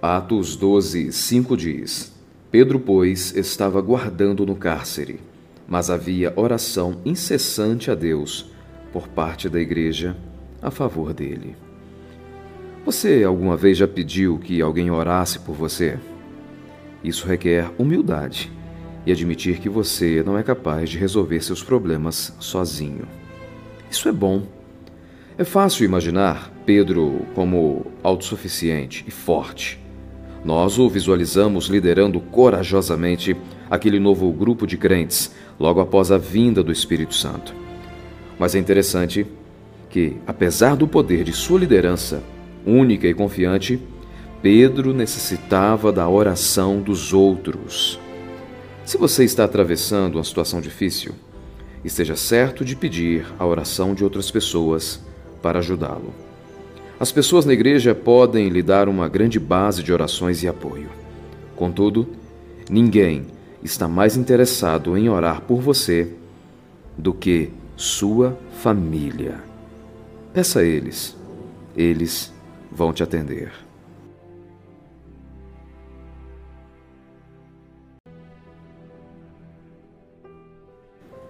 Atos 12, 5 diz: Pedro, pois, estava guardando no cárcere, mas havia oração incessante a Deus por parte da igreja a favor dele. Você alguma vez já pediu que alguém orasse por você? Isso requer humildade e admitir que você não é capaz de resolver seus problemas sozinho. Isso é bom. É fácil imaginar Pedro como autossuficiente e forte. Nós o visualizamos liderando corajosamente aquele novo grupo de crentes logo após a vinda do Espírito Santo. Mas é interessante que, apesar do poder de sua liderança única e confiante, Pedro necessitava da oração dos outros. Se você está atravessando uma situação difícil, esteja certo de pedir a oração de outras pessoas para ajudá-lo. As pessoas na igreja podem lhe dar uma grande base de orações e apoio. Contudo, ninguém está mais interessado em orar por você do que sua família. Peça a eles, eles vão te atender.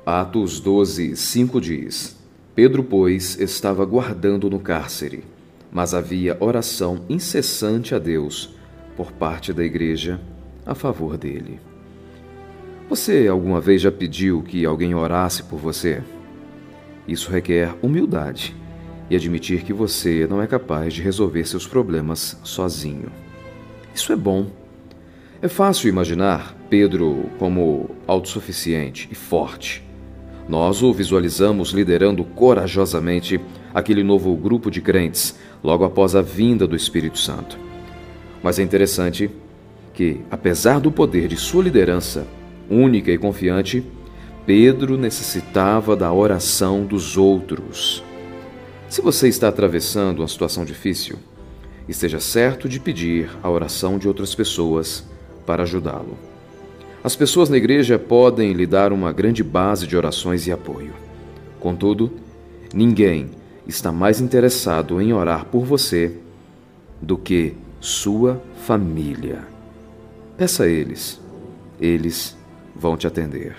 Atos 12, 5 diz: Pedro, pois, estava guardando no cárcere, mas havia oração incessante a Deus por parte da igreja a favor dele. Você alguma vez já pediu que alguém orasse por você? Isso requer humildade e admitir que você não é capaz de resolver seus problemas sozinho. Isso é bom. É fácil imaginar Pedro como autossuficiente e forte. Nós o visualizamos liderando corajosamente aquele novo grupo de crentes logo após a vinda do Espírito Santo. Mas é interessante que, apesar do poder de sua liderança, única e confiante, Pedro necessitava da oração dos outros. Se você está atravessando uma situação difícil, esteja certo de pedir a oração de outras pessoas para ajudá-lo. As pessoas na igreja podem lhe dar uma grande base de orações e apoio. Contudo, ninguém está mais interessado em orar por você do que sua família. Peça a eles, eles vão te atender.